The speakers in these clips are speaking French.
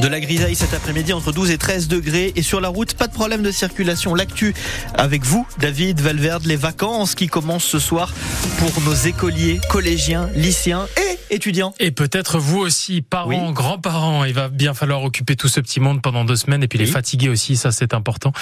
De la grisaille cet après-midi entre 12 et 13 degrés et sur la route, pas de problème de circulation. L'actu avec vous, David Valverde, les vacances qui commencent ce soir pour nos écoliers, collégiens, lycéens étudiants. Et peut-être vous aussi, parents, grands-parents. Il va bien falloir occuper tout ce petit monde pendant deux semaines et puis les fatiguer aussi, ça c'est important.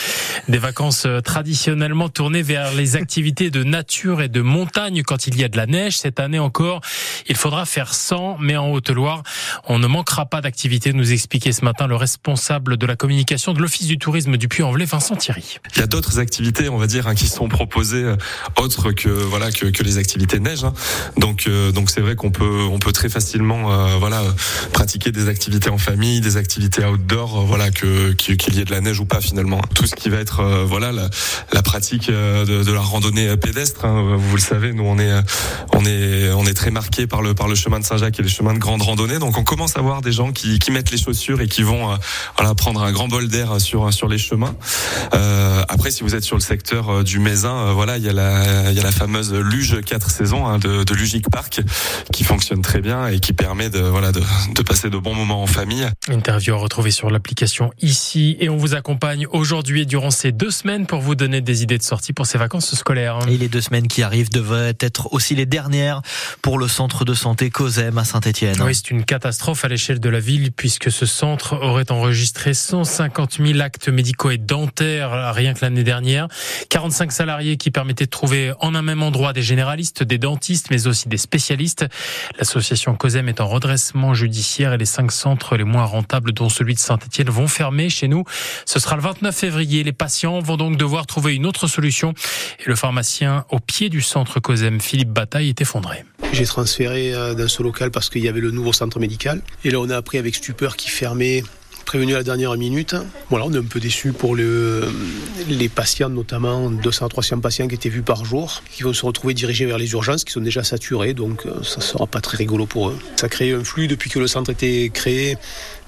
Des vacances euh, traditionnellement tournées vers les activités de nature et de montagne quand il y a de la neige. Cette année encore, il faudra faire 100, mais en Haute-Loire, on ne manquera pas d'activités, nous expliquer ce matin le responsable de la communication de l'Office du tourisme du Puy-en-Velay, Vincent Thierry. Il y a d'autres activités, on va dire, hein, qui sont proposées euh, autres que voilà que, que les activités de neige. Hein. Donc euh, donc c'est vrai qu'on peut on peut très facilement euh, voilà pratiquer des activités en famille, des activités outdoor, voilà que qu'il y ait de la neige ou pas finalement. Tout ce qui va être voilà la, la pratique de, de, la randonnée pédestre. Hein. Vous le savez, nous on est on est on est très marqué par le par le chemin de Saint-Jacques et les chemins de grande randonnée. Donc on commence à voir des gens qui, qui mettent les chaussures et qui vont voilà prendre un grand bol d'air sur sur les chemins. Euh, après, si vous êtes sur le secteur du Mézin, voilà, il y a la il y a la fameuse luge 4 saisons hein, de, de Lugic Park qui fonctionne très bien et qui permet de voilà de, de passer de bons moments en famille. Interview à retrouver sur l'application ici et on vous accompagne aujourd'hui et durant ces deux semaines pour vous donner des idées de sortie pour ces vacances scolaires. Et les deux semaines qui arrivent devraient être aussi les dernières pour le centre de santé COSEM à Saint-Etienne. Oui, c'est une catastrophe à l'échelle de la ville puisque ce centre aurait enregistré 150 000 actes médicaux et dentaires rien que l'année dernière. 45 salariés qui permettaient de trouver en un même endroit des généralistes, des dentistes, mais aussi des spécialistes. L'association COSEM est en redressement judiciaire et les cinq centres les moins rentables, dont celui de Saint-Etienne, vont fermer chez nous. Ce sera le 29 février. Les patients vont donc devoir trouver une autre solution. Et le pharmacien au pied du centre COSEM, Philippe Bataille, est effondré. J'ai transféré euh, dans ce local parce qu'il y avait le nouveau centre médical. Et là, on a appris avec stupeur qui fermait prévenu à la dernière minute. Voilà, on est un peu déçu pour le, les patients, notamment 200 à 300 patients qui étaient vus par jour, qui vont se retrouver dirigés vers les urgences, qui sont déjà saturés, donc euh, ça sera pas très rigolo pour eux. Ça crée un flux depuis que le centre était créé.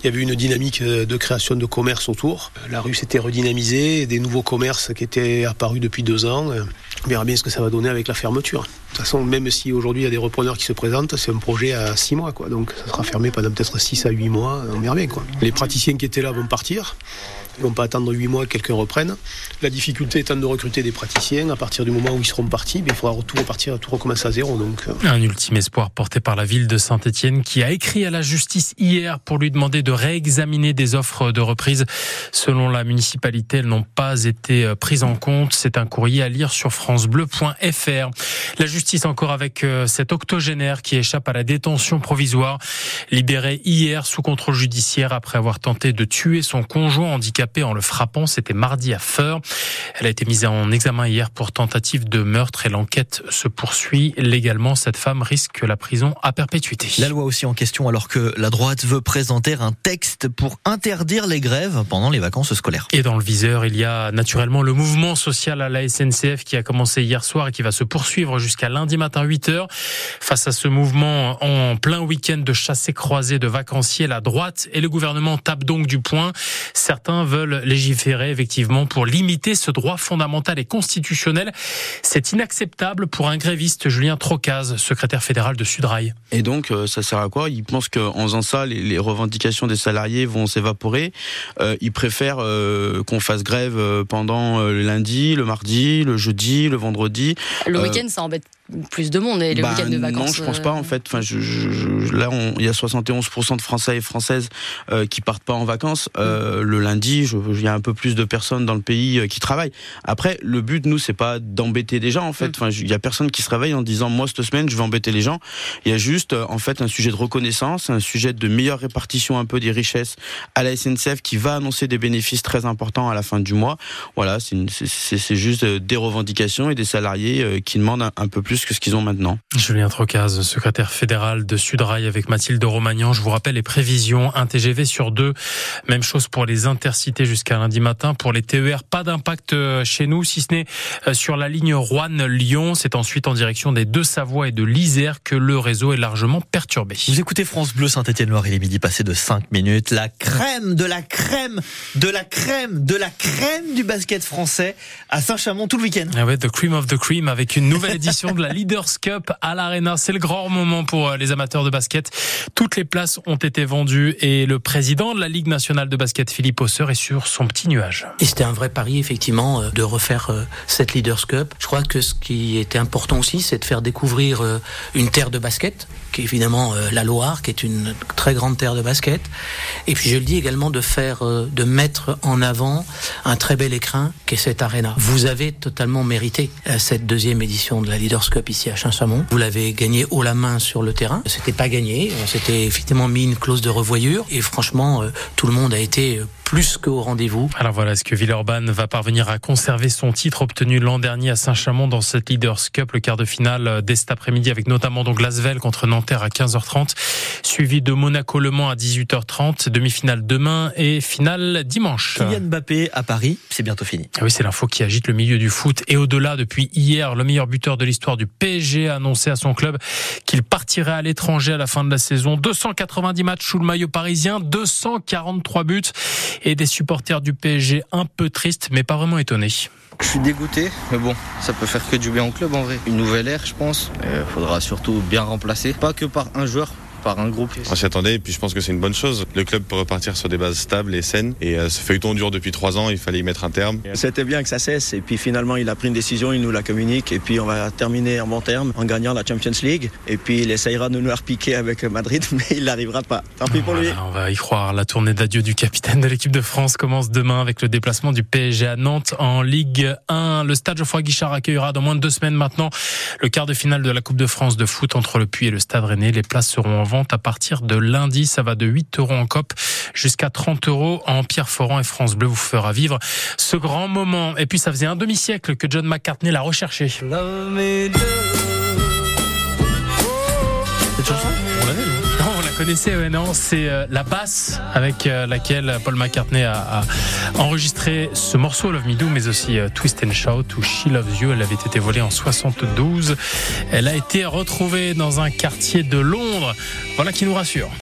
Il y avait une dynamique euh, de création de commerce autour. La rue s'était redynamisée, des nouveaux commerces qui étaient apparus depuis deux ans. On verra bien ce que ça va donner avec la fermeture. De toute façon, même si aujourd'hui il y a des repreneurs qui se présentent, c'est un projet à six mois, quoi. Donc ça sera fermé pendant peut-être 6 à 8 mois. On verra bien. Les praticiens qui étaient là vont partir. Ils vont pas attendre 8 mois que quelqu'un reprenne. La difficulté étant de recruter des praticiens. À partir du moment où ils seront partis, il faudra tout repartir, tout recommencer à zéro. Donc, euh. Un ultime espoir porté par la ville de Saint-Etienne qui a écrit à la justice hier pour lui demander de réexaminer des offres de reprise. Selon la municipalité, elles n'ont pas été euh, prises en compte. C'est un courrier à lire sur francebleu.fr. La justice encore avec euh, cet octogénaire qui échappe à la détention provisoire, libéré hier sous contrôle judiciaire après avoir tenté de tuer son conjoint handicapé en le frappant. C'était mardi à Feur. Elle a été mise en examen hier pour tentative de meurtre et l'enquête se poursuit. Légalement, cette femme risque la prison à perpétuité. La loi aussi en question alors que la droite veut présenter un texte pour interdire les grèves pendant les vacances scolaires. Et dans le viseur, il y a naturellement le mouvement social à la SNCF qui a commencé hier soir et qui va se poursuivre jusqu'à lundi matin 8h. Face à ce mouvement en plein week-end de chassés croisés de vacanciers, la droite et le gouvernement tapent donc du poing. Certains veulent légiférer effectivement pour limiter ce droit fondamental et constitutionnel. C'est inacceptable pour un gréviste, Julien Trocaz, secrétaire fédéral de Sudrail. Et donc, euh, ça sert à quoi? Ils pensent qu'en faisant ça, les, revendications des salariés vont s'évaporer. Euh, ils préfèrent euh, qu'on fasse grève pendant le lundi, le mardi, le jeudi, le vendredi. Le week-end, ça embête plus de monde et le bah, week-end de vacances. Non, je pense pas en fait. Enfin, je, je, là, il y a 71% de Français et Françaises euh, qui partent pas en vacances. Euh, le lundi, il y a un peu plus de personnes dans le pays euh, qui travaillent. Après, le but, nous, c'est pas d'embêter des gens en fait. Mm. Enfin, il y a personne qui se réveille en disant moi cette semaine je vais embêter les gens. Il y a juste en fait un sujet de reconnaissance, un sujet de meilleure répartition un peu des richesses à la SNCF qui va annoncer des bénéfices très importants à la fin du mois. Voilà, c'est juste des revendications et des salariés qui demandent un, un peu plus que ce qu'ils ont maintenant. Julien Trocaz, secrétaire fédéral de Sudrail avec Mathilde Romagnan. Je vous rappelle les prévisions. Un TGV sur deux. Même chose pour les intercités jusqu'à lundi matin. Pour les TER, pas d'impact euh, chez nous, si ce n'est euh, sur la ligne Rouen-Lyon. C'est ensuite en direction des Deux-Savoie et de l'Isère que le réseau est largement perturbé. Vous écoutez France Bleu Saint-Étienne-Loire, il est midi passé de 5 minutes. La crème de la crème de la crème de la crème du basket français à Saint-Chamond tout le week-end. Ah ouais, the cream of the cream avec une nouvelle édition de la Leaders Cup à l'Arena. C'est le grand moment pour euh, les amateurs de basket. Toutes les places ont été vendues et le président de la Ligue nationale de basket, Philippe Osser, est sur son petit nuage. Et c'était un vrai pari, effectivement, euh, de refaire euh, cette Leaders Cup. Je crois que ce qui était important aussi, c'est de faire découvrir une terre de basket, qui est évidemment la Loire, qui est une très grande terre de basket. Et puis je le dis également de faire, de mettre en avant un très bel écrin qu'est cette arena. Vous avez totalement mérité cette deuxième édition de la Leaders Ici à Champ-Chamond. Vous l'avez gagné haut la main sur le terrain. C'était pas gagné. On s'était effectivement mis une clause de revoyure. Et franchement, euh, tout le monde a été euh, plus qu'au rendez-vous. Alors voilà, est-ce que Villeurbanne va parvenir à conserver son titre obtenu l'an dernier à Saint-Chamond dans cette Leaders Cup, le quart de finale euh, dès cet après-midi avec notamment donc Lasvel contre Nanterre à 15h30, suivi de Monaco-Le Mans à 18h30, demi-finale demain et finale dimanche. Kylian Mbappé à Paris, c'est bientôt fini. Ah oui, c'est l'info qui agite le milieu du foot et au-delà depuis hier, le meilleur buteur de l'histoire du PSG a annoncé à son club qu'il partirait à l'étranger à la fin de la saison. 290 matchs sous le maillot parisien, 243 buts et des supporters du PSG un peu tristes, mais pas vraiment étonnés. Je suis dégoûté, mais bon, ça peut faire que du bien au club en vrai. Une nouvelle ère, je pense. Il faudra surtout bien remplacer, pas que par un joueur, par un groupe. On s'y attendait et puis je pense que c'est une bonne chose. Le club peut repartir sur des bases stables et saines et euh, ce feuilleton dure depuis trois ans, il fallait y mettre un terme. C'était bien que ça cesse et puis finalement il a pris une décision, il nous la communique et puis on va terminer en bon terme en gagnant la Champions League et puis il essayera de nous la repiquer avec Madrid mais il n'arrivera pas. Tant pis pour lui. on va y croire. La tournée d'adieu du capitaine de l'équipe de France commence demain avec le déplacement du PSG à Nantes en Ligue 1. Le stade Geoffroy Guichard accueillera dans moins de deux semaines maintenant le quart de finale de la Coupe de France de foot entre le Puy et le Stade Rennais. Les places seront en vente à partir de lundi. Ça va de 8 euros en COP jusqu'à 30 euros en Pierre Foran et France Bleu vous fera vivre ce grand moment. Et puis ça faisait un demi-siècle que John McCartney l'a recherché. Cette chanson, la connaissait, ouais, non C'est euh, la basse avec euh, laquelle Paul McCartney a, enregistré ce morceau Love Me Do, mais aussi euh, Twist and Shout ou She Loves You. Elle avait été volée en 72. Elle a été retrouvée dans un quartier de Londres. Voilà qui nous rassure.